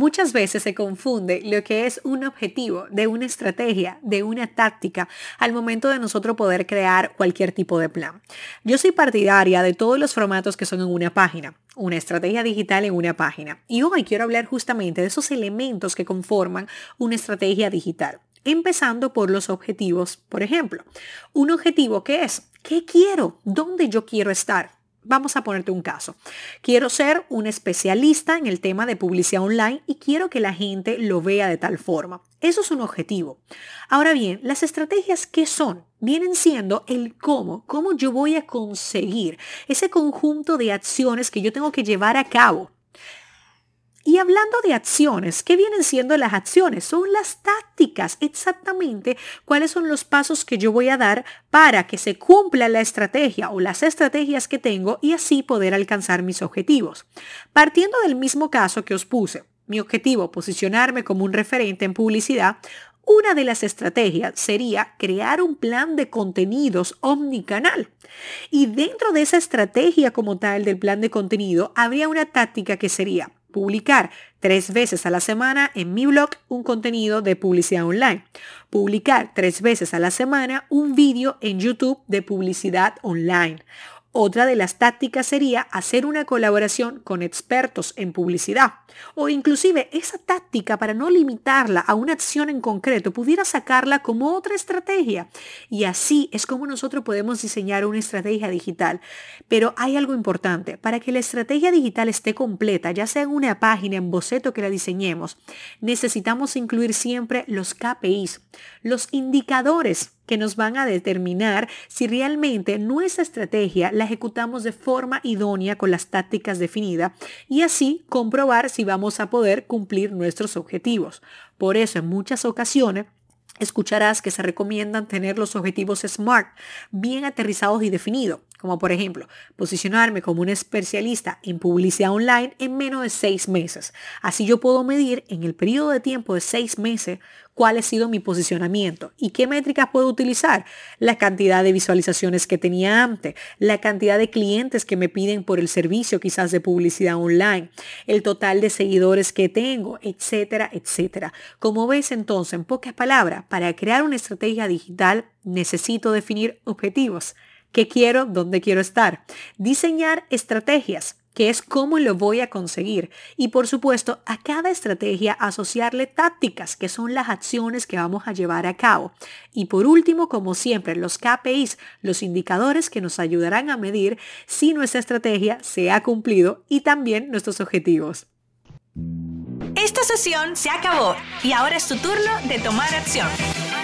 Muchas veces se confunde lo que es un objetivo de una estrategia, de una táctica, al momento de nosotros poder crear cualquier tipo de plan. Yo soy partidaria de todos los formatos que son en una página, una estrategia digital en una página. Y hoy quiero hablar justamente de esos elementos que conforman una estrategia digital. Empezando por los objetivos, por ejemplo. Un objetivo que es, ¿qué quiero? ¿Dónde yo quiero estar? Vamos a ponerte un caso. Quiero ser un especialista en el tema de publicidad online y quiero que la gente lo vea de tal forma. Eso es un objetivo. Ahora bien, las estrategias ¿qué son? Vienen siendo el cómo, cómo yo voy a conseguir ese conjunto de acciones que yo tengo que llevar a cabo y hablando de acciones, ¿qué vienen siendo las acciones? Son las tácticas, exactamente cuáles son los pasos que yo voy a dar para que se cumpla la estrategia o las estrategias que tengo y así poder alcanzar mis objetivos. Partiendo del mismo caso que os puse, mi objetivo, posicionarme como un referente en publicidad, una de las estrategias sería crear un plan de contenidos omnicanal. Y dentro de esa estrategia como tal del plan de contenido, habría una táctica que sería Publicar tres veces a la semana en mi blog un contenido de publicidad online. Publicar tres veces a la semana un vídeo en YouTube de publicidad online. Otra de las tácticas sería hacer una colaboración con expertos en publicidad. O inclusive esa táctica para no limitarla a una acción en concreto pudiera sacarla como otra estrategia. Y así es como nosotros podemos diseñar una estrategia digital. Pero hay algo importante, para que la estrategia digital esté completa, ya sea en una página, en boceto que la diseñemos, necesitamos incluir siempre los KPIs, los indicadores que nos van a determinar si realmente nuestra estrategia la ejecutamos de forma idónea con las tácticas definidas y así comprobar si vamos a poder cumplir nuestros objetivos. Por eso en muchas ocasiones escucharás que se recomiendan tener los objetivos SMART bien aterrizados y definidos, como por ejemplo posicionarme como un especialista en publicidad online en menos de seis meses. Así yo puedo medir en el periodo de tiempo de seis meses cuál ha sido mi posicionamiento y qué métricas puedo utilizar. La cantidad de visualizaciones que tenía antes, la cantidad de clientes que me piden por el servicio quizás de publicidad online, el total de seguidores que tengo, etcétera, etcétera. Como ves entonces, en pocas palabras, para crear una estrategia digital necesito definir objetivos. ¿Qué quiero? ¿Dónde quiero estar? Diseñar estrategias que es cómo lo voy a conseguir. Y por supuesto, a cada estrategia asociarle tácticas, que son las acciones que vamos a llevar a cabo. Y por último, como siempre, los KPIs, los indicadores que nos ayudarán a medir si nuestra estrategia se ha cumplido y también nuestros objetivos. Esta sesión se acabó y ahora es tu turno de tomar acción.